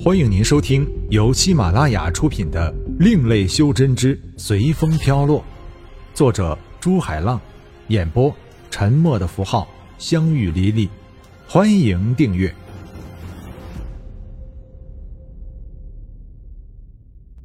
欢迎您收听由喜马拉雅出品的《另类修真之随风飘落》，作者朱海浪，演播沉默的符号、相遇离离。欢迎订阅。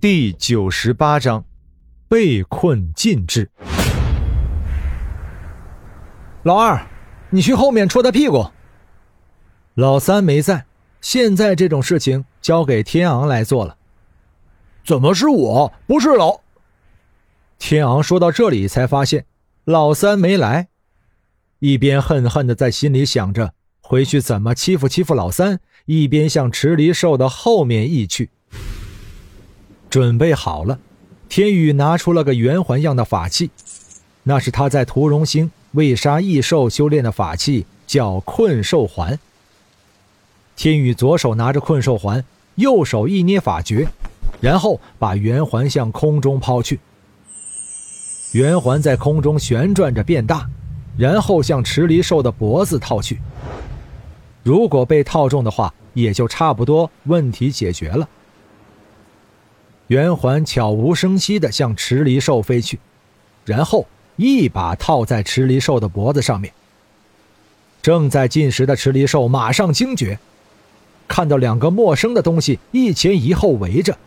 第九十八章，被困禁制。老二，你去后面戳他屁股。老三没在，现在这种事情交给天昂来做了。怎么是我，不是老？天昂说到这里，才发现老三没来，一边恨恨的在心里想着回去怎么欺负欺负老三，一边向池离兽的后面移去。准备好了，天宇拿出了个圆环样的法器，那是他在屠龙星为杀异兽修炼的法器，叫困兽环。天宇左手拿着困兽环，右手一捏法诀，然后把圆环向空中抛去。圆环在空中旋转着变大，然后向池离兽的脖子套去。如果被套中的话，也就差不多问题解决了。圆环悄无声息地向池离兽飞去，然后一把套在池离兽的脖子上面。正在进食的池离兽马上惊觉，看到两个陌生的东西一前一后围着，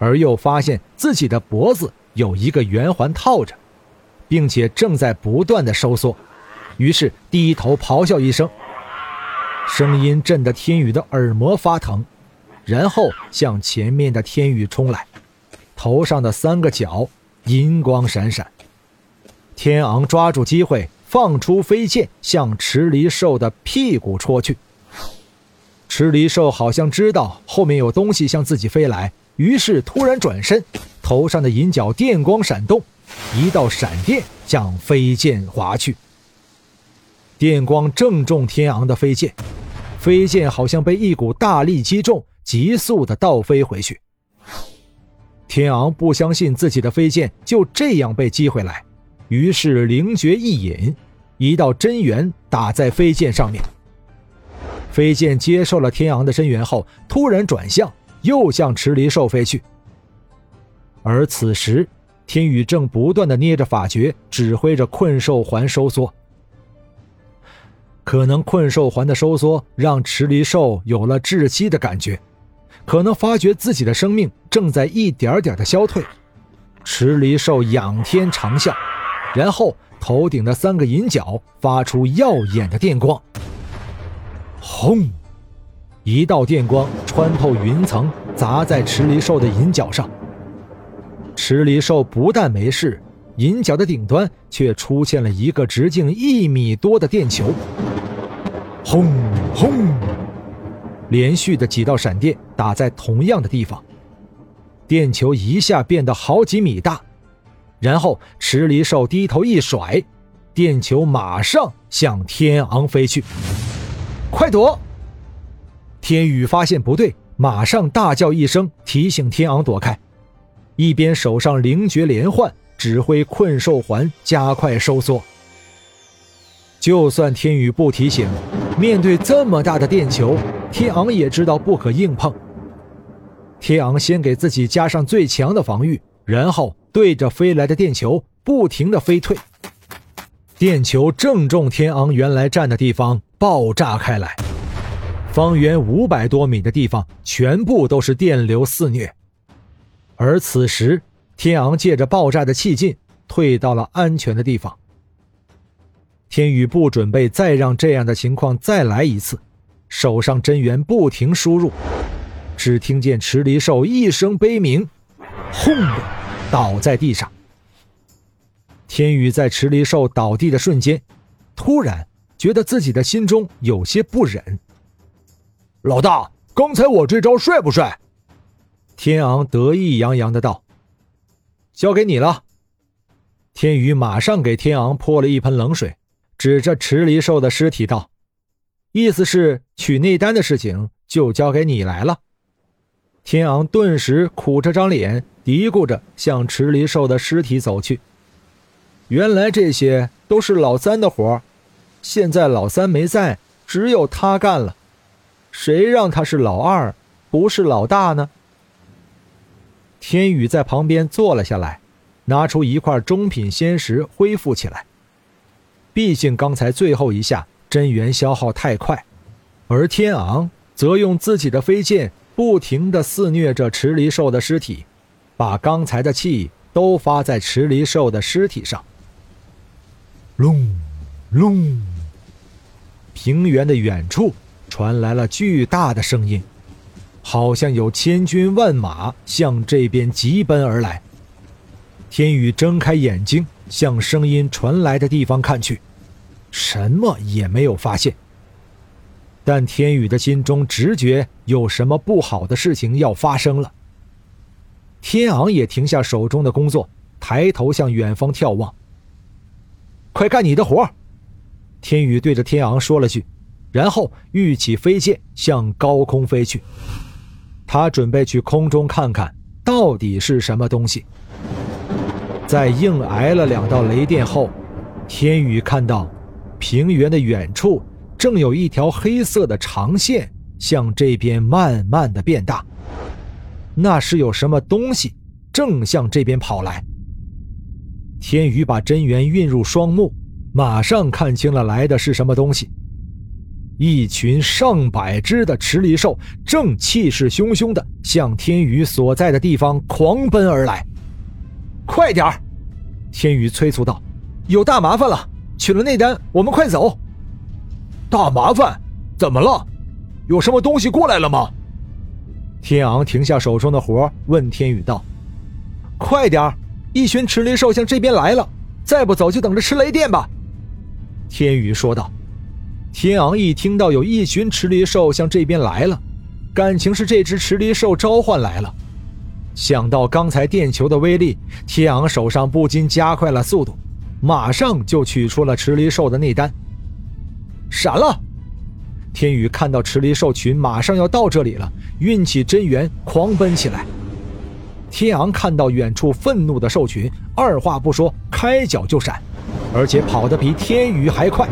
而又发现自己的脖子有一个圆环套着，并且正在不断的收缩，于是低头咆哮一声，声音震得天宇的耳膜发疼，然后向前面的天宇冲来。头上的三个角银光闪闪，天昂抓住机会放出飞剑，向池离兽的屁股戳去。池离兽好像知道后面有东西向自己飞来，于是突然转身，头上的银角电光闪动，一道闪电向飞剑划去。电光正中天昂的飞剑，飞剑好像被一股大力击中，急速的倒飞回去。天昂不相信自己的飞剑就这样被击回来，于是灵诀一引，一道真元打在飞剑上面。飞剑接受了天昂的真元后，突然转向，又向池离兽飞去。而此时，天宇正不断的捏着法诀，指挥着困兽环收缩。可能困兽环的收缩让池离兽有了窒息的感觉。可能发觉自己的生命正在一点点的消退，池离兽仰天长啸，然后头顶的三个银角发出耀眼的电光。轰！一道电光穿透云层，砸在池离兽的银角上。池离兽不但没事，银角的顶端却出现了一个直径一米多的电球。轰轰！连续的几道闪电打在同样的地方，电球一下变得好几米大，然后池离兽低头一甩，电球马上向天昂飞去。快躲！天宇发现不对，马上大叫一声，提醒天昂躲开，一边手上灵诀连换，指挥困兽环加快收缩。就算天宇不提醒，面对这么大的电球。天昂也知道不可硬碰。天昂先给自己加上最强的防御，然后对着飞来的电球不停的飞退。电球正中天昂原来站的地方，爆炸开来，方圆五百多米的地方全部都是电流肆虐。而此时，天昂借着爆炸的气劲，退到了安全的地方。天宇不准备再让这样的情况再来一次。手上真元不停输入，只听见池离兽一声悲鸣，轰的倒在地上。天宇在池离兽倒地的瞬间，突然觉得自己的心中有些不忍。老大，刚才我这招帅不帅？天昂得意洋洋的道：“交给你了。”天宇马上给天昂泼了一盆冷水，指着池离兽的尸体道。意思是取内丹的事情就交给你来了。天昂顿时苦着张脸，嘀咕着向池离兽的尸体走去。原来这些都是老三的活现在老三没在，只有他干了。谁让他是老二，不是老大呢？天宇在旁边坐了下来，拿出一块中品仙石恢复起来。毕竟刚才最后一下真元消耗太快，而天昂则用自己的飞剑不停地肆虐着池离兽的尸体，把刚才的气都发在池离兽的尸体上。隆，隆，平原的远处传来了巨大的声音。好像有千军万马向这边急奔而来。天宇睁开眼睛，向声音传来的地方看去，什么也没有发现。但天宇的心中直觉有什么不好的事情要发生了。天昂也停下手中的工作，抬头向远方眺望。快干你的活！天宇对着天昂说了句，然后御起飞剑向高空飞去。他准备去空中看看，到底是什么东西。在硬挨了两道雷电后，天宇看到平原的远处正有一条黑色的长线向这边慢慢的变大。那是有什么东西正向这边跑来。天宇把真元运入双目，马上看清了来的是什么东西。一群上百只的池离兽正气势汹汹地向天宇所在的地方狂奔而来。快点儿！天宇催促道：“有大麻烦了！取了内丹，我们快走！”大麻烦？怎么了？有什么东西过来了吗？天昂停下手中的活，问天宇道：“快点儿！一群池离兽向这边来了，再不走就等着吃雷电吧！”天宇说道。天昂一听到有一群池离兽向这边来了，感情是这只池离兽召唤来了。想到刚才电球的威力，天昂手上不禁加快了速度，马上就取出了池离兽的内丹。闪了！天宇看到池离兽群马上要到这里了，运起真元狂奔起来。天昂看到远处愤怒的兽群，二话不说，开脚就闪，而且跑得比天宇还快。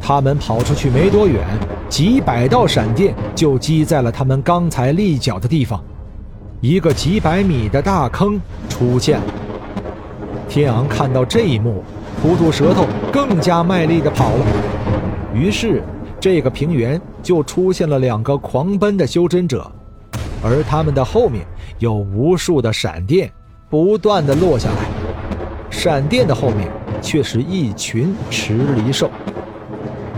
他们跑出去没多远，几百道闪电就击在了他们刚才立脚的地方，一个几百米的大坑出现了。天昂看到这一幕，吐吐舌头，更加卖力地跑了。于是，这个平原就出现了两个狂奔的修真者，而他们的后面有无数的闪电不断的落下来，闪电的后面却是一群池离兽。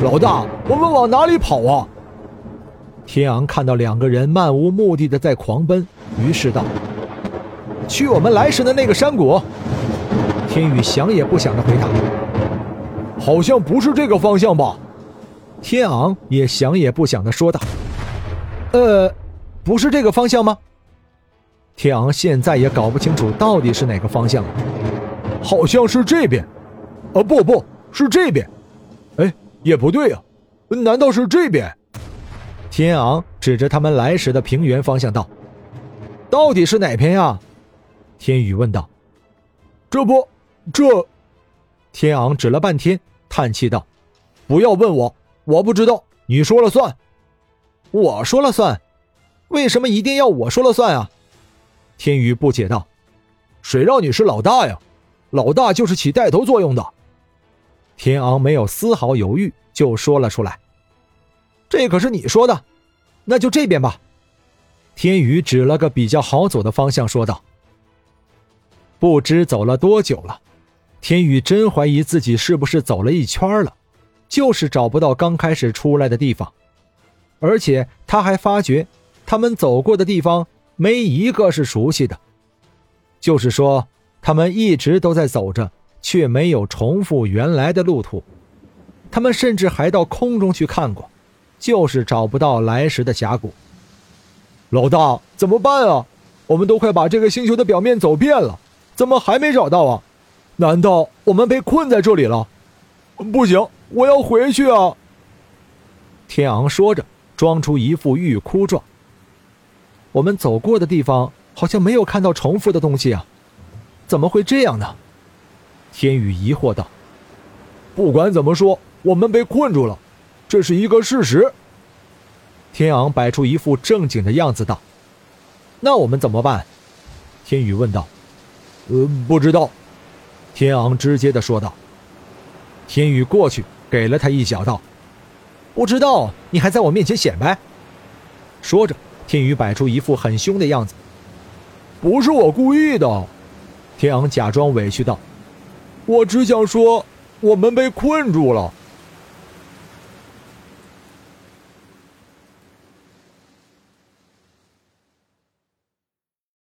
老大，我们往哪里跑啊？天昂看到两个人漫无目的的在狂奔，于是道：“去我们来时的那个山谷。”天宇想也不想的回答：“好像不是这个方向吧？”天昂也想也不想的说道：“呃，不是这个方向吗？”天昂现在也搞不清楚到底是哪个方向了，好像是这边，啊，不，不是这边，哎。也不对呀，难道是这边？天昂指着他们来时的平原方向道：“到底是哪边呀？”天宇问道。“这不，这……”天昂指了半天，叹气道：“不要问我，我不知道，你说了算。”“我说了算？为什么一定要我说了算啊？”天宇不解道：“谁让你是老大呀？老大就是起带头作用的。”天昂没有丝毫犹豫，就说了出来：“这可是你说的，那就这边吧。”天宇指了个比较好走的方向，说道：“不知走了多久了，天宇真怀疑自己是不是走了一圈了，就是找不到刚开始出来的地方，而且他还发觉他们走过的地方没一个是熟悉的，就是说他们一直都在走着。”却没有重复原来的路途，他们甚至还到空中去看过，就是找不到来时的峡谷。老大，怎么办啊？我们都快把这个星球的表面走遍了，怎么还没找到啊？难道我们被困在这里了？不行，我要回去啊！天昂说着，装出一副欲哭状。我们走过的地方好像没有看到重复的东西啊，怎么会这样呢？天宇疑惑道：“不管怎么说，我们被困住了，这是一个事实。”天昂摆出一副正经的样子道：“那我们怎么办？”天宇问道。“呃，不知道。”天昂直接的说道。天宇过去给了他一脚，道：“不知道，你还在我面前显摆。”说着，天宇摆出一副很凶的样子。“不是我故意的。”天昂假装委屈道：“我只想说，我们被困住了。”